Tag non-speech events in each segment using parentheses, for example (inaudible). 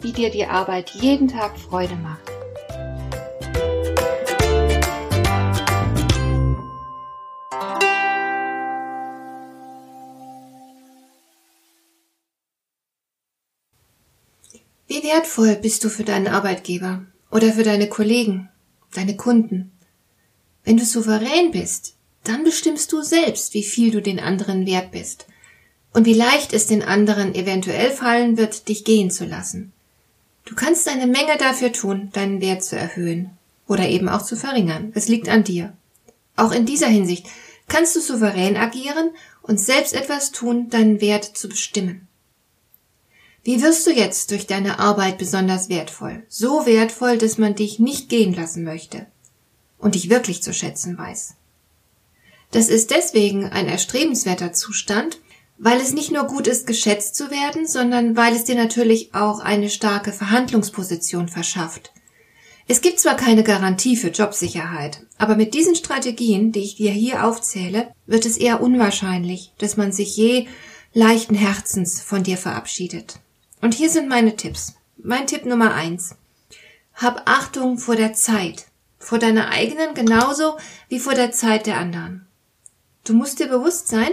wie dir die Arbeit jeden Tag Freude macht. Wie wertvoll bist du für deinen Arbeitgeber oder für deine Kollegen, deine Kunden? Wenn du souverän bist, dann bestimmst du selbst, wie viel du den anderen wert bist und wie leicht es den anderen eventuell fallen wird, dich gehen zu lassen. Du kannst eine Menge dafür tun, deinen Wert zu erhöhen oder eben auch zu verringern. Es liegt an dir. Auch in dieser Hinsicht kannst du souverän agieren und selbst etwas tun, deinen Wert zu bestimmen. Wie wirst du jetzt durch deine Arbeit besonders wertvoll? So wertvoll, dass man dich nicht gehen lassen möchte und dich wirklich zu schätzen weiß. Das ist deswegen ein erstrebenswerter Zustand, weil es nicht nur gut ist, geschätzt zu werden, sondern weil es dir natürlich auch eine starke Verhandlungsposition verschafft. Es gibt zwar keine Garantie für Jobsicherheit, aber mit diesen Strategien, die ich dir hier aufzähle, wird es eher unwahrscheinlich, dass man sich je leichten Herzens von dir verabschiedet. Und hier sind meine Tipps. Mein Tipp Nummer eins. Hab Achtung vor der Zeit. Vor deiner eigenen genauso wie vor der Zeit der anderen. Du musst dir bewusst sein,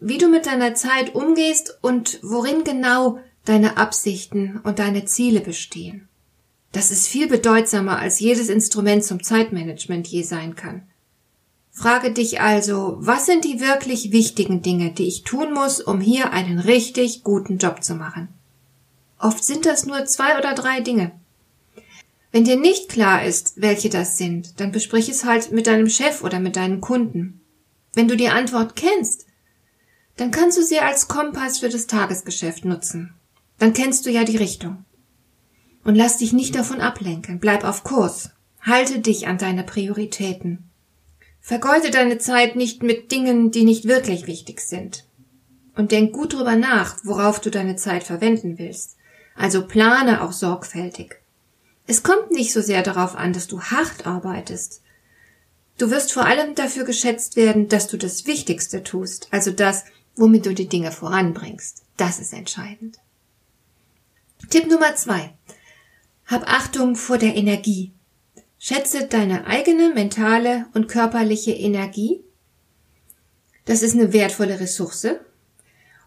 wie du mit deiner Zeit umgehst und worin genau deine Absichten und deine Ziele bestehen. Das ist viel bedeutsamer als jedes Instrument zum Zeitmanagement je sein kann. Frage dich also, was sind die wirklich wichtigen Dinge, die ich tun muss, um hier einen richtig guten Job zu machen? Oft sind das nur zwei oder drei Dinge. Wenn dir nicht klar ist, welche das sind, dann besprich es halt mit deinem Chef oder mit deinen Kunden. Wenn du die Antwort kennst, dann kannst du sie als Kompass für das Tagesgeschäft nutzen. Dann kennst du ja die Richtung. Und lass dich nicht davon ablenken. Bleib auf Kurs. Halte dich an deine Prioritäten. Vergeude deine Zeit nicht mit Dingen, die nicht wirklich wichtig sind. Und denk gut drüber nach, worauf du deine Zeit verwenden willst. Also plane auch sorgfältig. Es kommt nicht so sehr darauf an, dass du hart arbeitest. Du wirst vor allem dafür geschätzt werden, dass du das Wichtigste tust, also das, womit du die Dinge voranbringst. Das ist entscheidend. Tipp Nummer zwei. Hab Achtung vor der Energie. Schätze deine eigene mentale und körperliche Energie. Das ist eine wertvolle Ressource.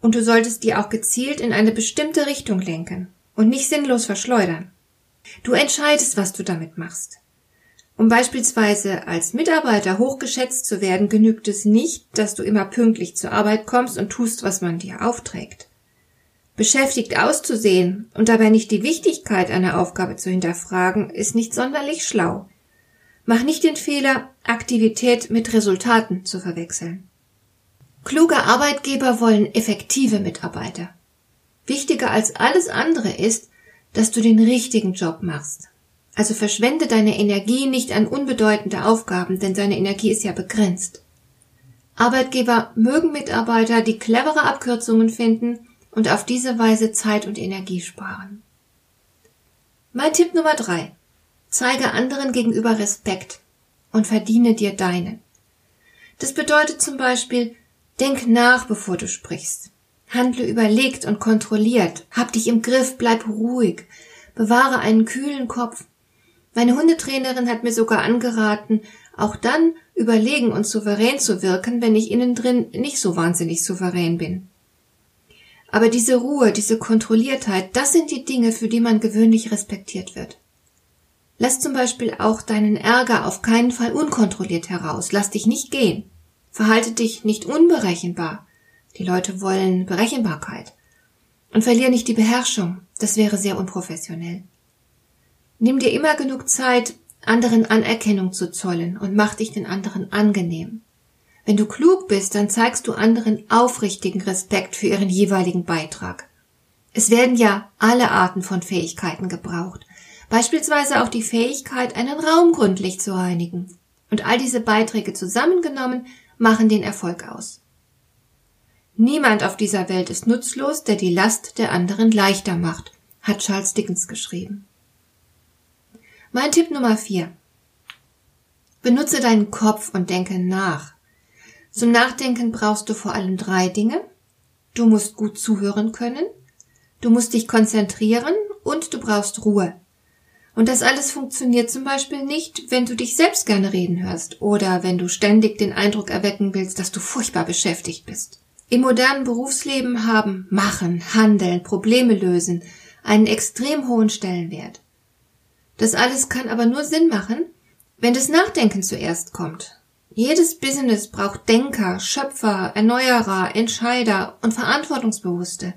Und du solltest die auch gezielt in eine bestimmte Richtung lenken und nicht sinnlos verschleudern. Du entscheidest, was du damit machst. Um beispielsweise als Mitarbeiter hochgeschätzt zu werden, genügt es nicht, dass du immer pünktlich zur Arbeit kommst und tust, was man dir aufträgt. Beschäftigt auszusehen und dabei nicht die Wichtigkeit einer Aufgabe zu hinterfragen, ist nicht sonderlich schlau. Mach nicht den Fehler, Aktivität mit Resultaten zu verwechseln. Kluge Arbeitgeber wollen effektive Mitarbeiter. Wichtiger als alles andere ist, dass du den richtigen Job machst. Also verschwende deine Energie nicht an unbedeutende Aufgaben, denn deine Energie ist ja begrenzt. Arbeitgeber mögen Mitarbeiter, die clevere Abkürzungen finden und auf diese Weise Zeit und Energie sparen. Mein Tipp Nummer drei. Zeige anderen gegenüber Respekt und verdiene dir deinen. Das bedeutet zum Beispiel, denk nach, bevor du sprichst. Handle überlegt und kontrolliert. Hab dich im Griff, bleib ruhig. Bewahre einen kühlen Kopf meine Hundetrainerin hat mir sogar angeraten, auch dann überlegen und souverän zu wirken, wenn ich innen drin nicht so wahnsinnig souverän bin. Aber diese Ruhe, diese Kontrolliertheit, das sind die Dinge, für die man gewöhnlich respektiert wird. Lass zum Beispiel auch deinen Ärger auf keinen Fall unkontrolliert heraus. Lass dich nicht gehen. Verhalte dich nicht unberechenbar. Die Leute wollen Berechenbarkeit. Und verlier nicht die Beherrschung. Das wäre sehr unprofessionell. Nimm dir immer genug Zeit, anderen Anerkennung zu zollen und mach dich den anderen angenehm. Wenn du klug bist, dann zeigst du anderen aufrichtigen Respekt für ihren jeweiligen Beitrag. Es werden ja alle Arten von Fähigkeiten gebraucht. Beispielsweise auch die Fähigkeit, einen Raum gründlich zu reinigen. Und all diese Beiträge zusammengenommen machen den Erfolg aus. Niemand auf dieser Welt ist nutzlos, der die Last der anderen leichter macht, hat Charles Dickens geschrieben. Mein Tipp Nummer vier: Benutze deinen Kopf und denke nach. Zum Nachdenken brauchst du vor allem drei Dinge. Du musst gut zuhören können, du musst dich konzentrieren und du brauchst Ruhe. Und das alles funktioniert zum Beispiel nicht, wenn du dich selbst gerne reden hörst oder wenn du ständig den Eindruck erwecken willst, dass du furchtbar beschäftigt bist. Im modernen Berufsleben haben Machen, Handeln, Probleme lösen einen extrem hohen Stellenwert. Das alles kann aber nur Sinn machen, wenn das Nachdenken zuerst kommt. Jedes Business braucht Denker, Schöpfer, Erneuerer, Entscheider und Verantwortungsbewusste.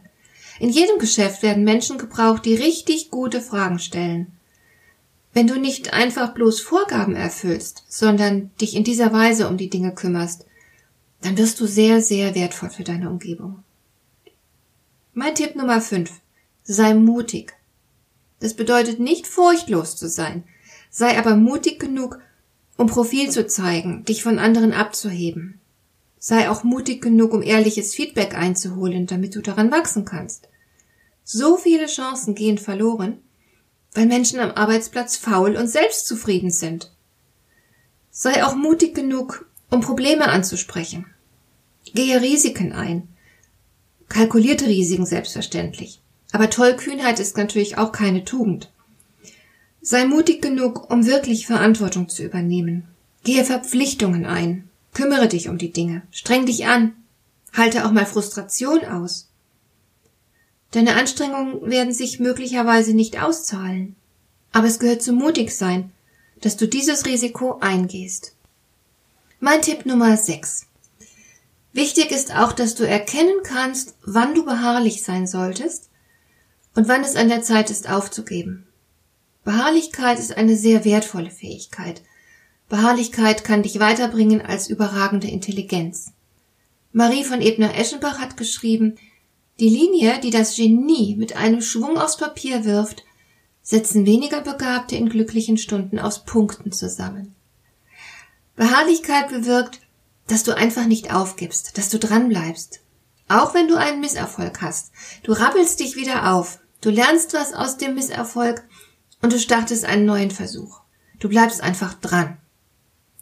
In jedem Geschäft werden Menschen gebraucht, die richtig gute Fragen stellen. Wenn du nicht einfach bloß Vorgaben erfüllst, sondern dich in dieser Weise um die Dinge kümmerst, dann wirst du sehr, sehr wertvoll für deine Umgebung. Mein Tipp Nummer 5. Sei mutig. Das bedeutet nicht furchtlos zu sein, sei aber mutig genug, um Profil zu zeigen, dich von anderen abzuheben. Sei auch mutig genug, um ehrliches Feedback einzuholen, damit du daran wachsen kannst. So viele Chancen gehen verloren, weil Menschen am Arbeitsplatz faul und selbstzufrieden sind. Sei auch mutig genug, um Probleme anzusprechen. Gehe Risiken ein. Kalkulierte Risiken selbstverständlich. Aber Tollkühnheit ist natürlich auch keine Tugend. Sei mutig genug, um wirklich Verantwortung zu übernehmen. Gehe Verpflichtungen ein. Kümmere dich um die Dinge. Streng dich an. Halte auch mal Frustration aus. Deine Anstrengungen werden sich möglicherweise nicht auszahlen. Aber es gehört zum Mutigsein, dass du dieses Risiko eingehst. Mein Tipp Nummer 6. Wichtig ist auch, dass du erkennen kannst, wann du beharrlich sein solltest und wann es an der Zeit ist aufzugeben. Beharrlichkeit ist eine sehr wertvolle Fähigkeit. Beharrlichkeit kann dich weiterbringen als überragende Intelligenz. Marie von Ebner-Eschenbach hat geschrieben, die Linie, die das Genie mit einem Schwung aufs Papier wirft, setzen weniger Begabte in glücklichen Stunden aus Punkten zusammen. Beharrlichkeit bewirkt, dass du einfach nicht aufgibst, dass du dranbleibst. Auch wenn du einen Misserfolg hast. Du rappelst dich wieder auf. Du lernst was aus dem Misserfolg und du startest einen neuen Versuch. Du bleibst einfach dran.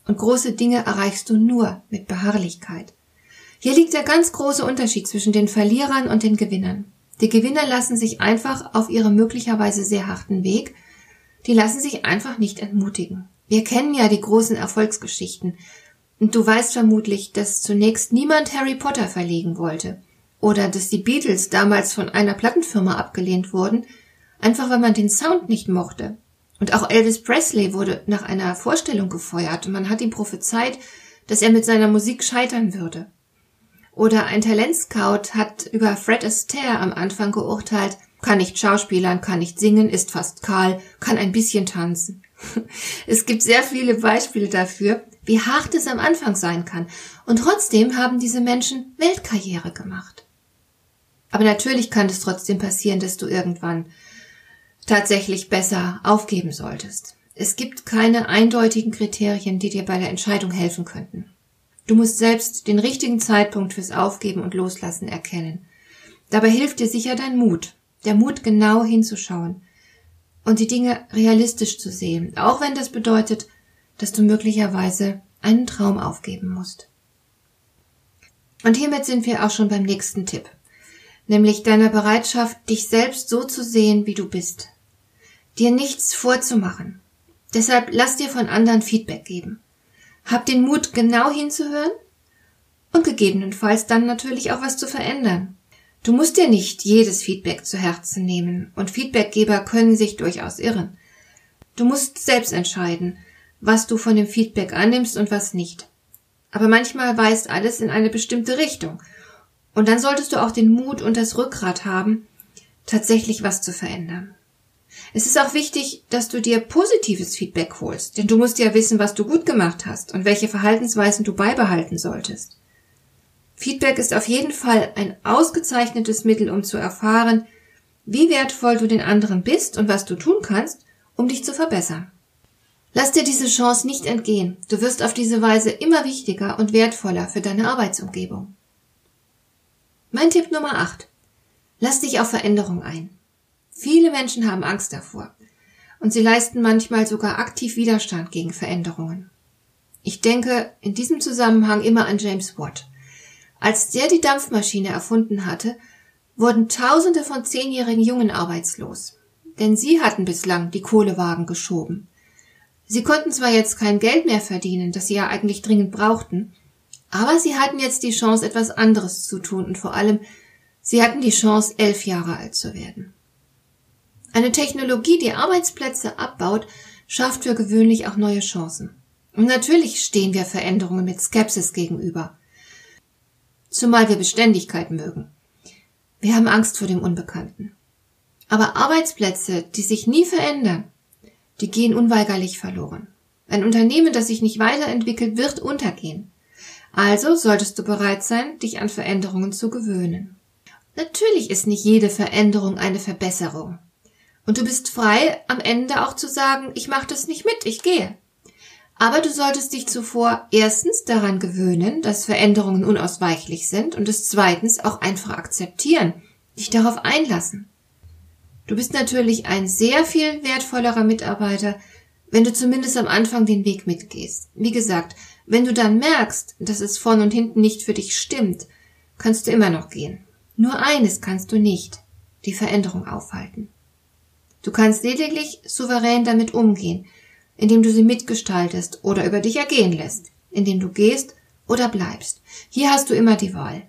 Und große Dinge erreichst du nur mit Beharrlichkeit. Hier liegt der ganz große Unterschied zwischen den Verlierern und den Gewinnern. Die Gewinner lassen sich einfach auf ihrem möglicherweise sehr harten Weg, die lassen sich einfach nicht entmutigen. Wir kennen ja die großen Erfolgsgeschichten. Und du weißt vermutlich, dass zunächst niemand Harry Potter verlegen wollte. Oder dass die Beatles damals von einer Plattenfirma abgelehnt wurden, einfach weil man den Sound nicht mochte. Und auch Elvis Presley wurde nach einer Vorstellung gefeuert und man hat ihm prophezeit, dass er mit seiner Musik scheitern würde. Oder ein Talentscout hat über Fred Astaire am Anfang geurteilt, kann nicht schauspielern, kann nicht singen, ist fast kahl, kann ein bisschen tanzen. (laughs) Es gibt sehr viele Beispiele dafür, wie hart es am Anfang sein kann. Und trotzdem haben diese Menschen Weltkarriere gemacht. Aber natürlich kann es trotzdem passieren, dass du irgendwann tatsächlich besser aufgeben solltest. Es gibt keine eindeutigen Kriterien, die dir bei der Entscheidung helfen könnten. Du musst selbst den richtigen Zeitpunkt fürs Aufgeben und Loslassen erkennen. Dabei hilft dir sicher dein Mut, der Mut genau hinzuschauen und die Dinge realistisch zu sehen, auch wenn das bedeutet, dass du möglicherweise einen Traum aufgeben musst. Und hiermit sind wir auch schon beim nächsten Tipp, nämlich deiner Bereitschaft, dich selbst so zu sehen, wie du bist, dir nichts vorzumachen. Deshalb lass dir von anderen Feedback geben. Hab den Mut, genau hinzuhören und gegebenenfalls dann natürlich auch was zu verändern. Du musst dir nicht jedes Feedback zu Herzen nehmen und Feedbackgeber können sich durchaus irren. Du musst selbst entscheiden, was du von dem Feedback annimmst und was nicht. Aber manchmal weist alles in eine bestimmte Richtung. Und dann solltest du auch den Mut und das Rückgrat haben, tatsächlich was zu verändern. Es ist auch wichtig, dass du dir positives Feedback holst, denn du musst ja wissen, was du gut gemacht hast und welche Verhaltensweisen du beibehalten solltest. Feedback ist auf jeden Fall ein ausgezeichnetes Mittel, um zu erfahren, wie wertvoll du den anderen bist und was du tun kannst, um dich zu verbessern. Lass dir diese Chance nicht entgehen. Du wirst auf diese Weise immer wichtiger und wertvoller für deine Arbeitsumgebung. Mein Tipp Nummer 8. Lass dich auf Veränderung ein. Viele Menschen haben Angst davor und sie leisten manchmal sogar aktiv Widerstand gegen Veränderungen. Ich denke in diesem Zusammenhang immer an James Watt. Als der die Dampfmaschine erfunden hatte, wurden Tausende von zehnjährigen Jungen arbeitslos, denn sie hatten bislang die Kohlewagen geschoben. Sie konnten zwar jetzt kein Geld mehr verdienen, das sie ja eigentlich dringend brauchten, aber sie hatten jetzt die Chance, etwas anderes zu tun und vor allem, sie hatten die Chance, elf Jahre alt zu werden. Eine Technologie, die Arbeitsplätze abbaut, schafft für gewöhnlich auch neue Chancen. Und natürlich stehen wir Veränderungen mit Skepsis gegenüber. Zumal wir Beständigkeit mögen. Wir haben Angst vor dem Unbekannten. Aber Arbeitsplätze, die sich nie verändern, die gehen unweigerlich verloren. Ein Unternehmen, das sich nicht weiterentwickelt, wird untergehen. Also solltest du bereit sein, dich an Veränderungen zu gewöhnen. Natürlich ist nicht jede Veränderung eine Verbesserung. Und du bist frei, am Ende auch zu sagen, ich mache das nicht mit, ich gehe. Aber du solltest dich zuvor erstens daran gewöhnen, dass Veränderungen unausweichlich sind und es zweitens auch einfach akzeptieren, dich darauf einlassen. Du bist natürlich ein sehr viel wertvollerer Mitarbeiter, wenn du zumindest am Anfang den Weg mitgehst. Wie gesagt, wenn du dann merkst, dass es vorn und hinten nicht für dich stimmt, kannst du immer noch gehen. Nur eines kannst du nicht, die Veränderung aufhalten. Du kannst lediglich souverän damit umgehen, indem du sie mitgestaltest oder über dich ergehen lässt, indem du gehst oder bleibst. Hier hast du immer die Wahl.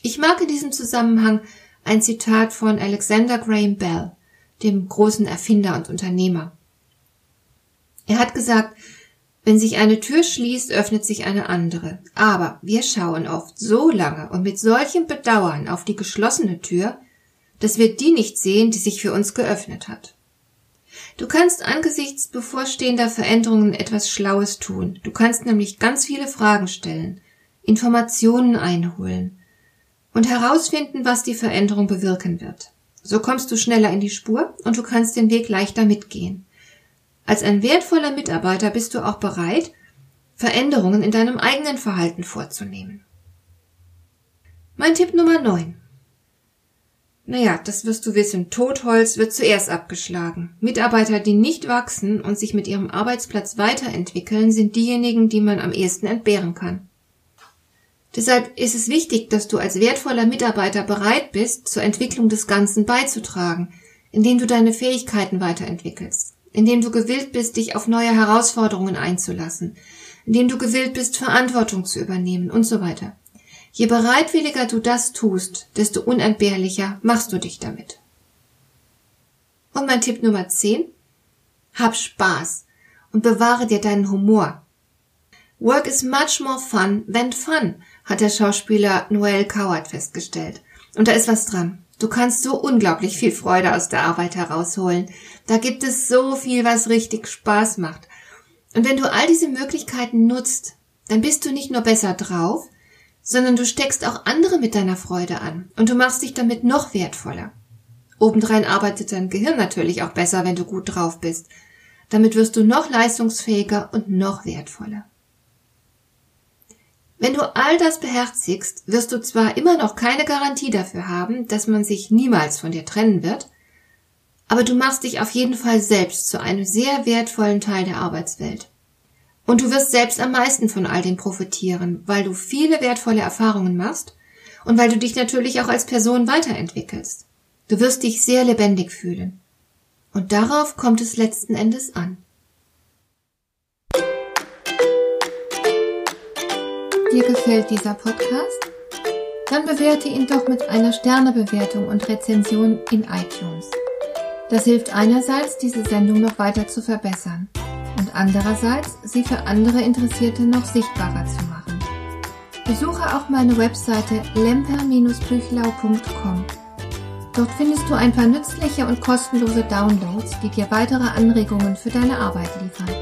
Ich mag in diesem Zusammenhang ein Zitat von Alexander Graham Bell, dem großen Erfinder und Unternehmer. Er hat gesagt, wenn sich eine Tür schließt, öffnet sich eine andere. Aber wir schauen oft so lange und mit solchem Bedauern auf die geschlossene Tür, dass wir die nicht sehen, die sich für uns geöffnet hat. Du kannst angesichts bevorstehender Veränderungen etwas Schlaues tun. Du kannst nämlich ganz viele Fragen stellen, Informationen einholen und herausfinden, was die Veränderung bewirken wird. So kommst du schneller in die Spur und du kannst den Weg leichter mitgehen. Als ein wertvoller Mitarbeiter bist du auch bereit, Veränderungen in deinem eigenen Verhalten vorzunehmen. Mein Tipp Nummer 9. Naja, das wirst du wissen. Totholz wird zuerst abgeschlagen. Mitarbeiter, die nicht wachsen und sich mit ihrem Arbeitsplatz weiterentwickeln, sind diejenigen, die man am ehesten entbehren kann. Deshalb ist es wichtig, dass du als wertvoller Mitarbeiter bereit bist, zur Entwicklung des Ganzen beizutragen, indem du deine Fähigkeiten weiterentwickelst, indem du gewillt bist, dich auf neue Herausforderungen einzulassen, indem du gewillt bist, Verantwortung zu übernehmen und so weiter. Je bereitwilliger du das tust, desto unentbehrlicher machst du dich damit. Und mein Tipp Nummer 10. Hab Spaß und bewahre dir deinen Humor. Work is much more fun than fun, hat der Schauspieler Noel Coward festgestellt. Und da ist was dran. Du kannst so unglaublich viel Freude aus der Arbeit herausholen. Da gibt es so viel, was richtig Spaß macht. Und wenn du all diese Möglichkeiten nutzt, dann bist du nicht nur besser drauf, sondern du steckst auch andere mit deiner Freude an und du machst dich damit noch wertvoller. Obendrein arbeitet dein Gehirn natürlich auch besser, wenn du gut drauf bist. Damit wirst du noch leistungsfähiger und noch wertvoller. Wenn du all das beherzigst, wirst du zwar immer noch keine Garantie dafür haben, dass man sich niemals von dir trennen wird, aber du machst dich auf jeden Fall selbst zu einem sehr wertvollen Teil der Arbeitswelt. Und du wirst selbst am meisten von all dem profitieren, weil du viele wertvolle Erfahrungen machst und weil du dich natürlich auch als Person weiterentwickelst. Du wirst dich sehr lebendig fühlen. Und darauf kommt es letzten Endes an. Dir gefällt dieser Podcast? Dann bewerte ihn doch mit einer Sternebewertung und Rezension in iTunes. Das hilft einerseits, diese Sendung noch weiter zu verbessern und andererseits sie für andere Interessierte noch sichtbarer zu machen. Besuche auch meine Webseite lemper-büchlau.com. Dort findest du ein paar nützliche und kostenlose Downloads, die dir weitere Anregungen für deine Arbeit liefern.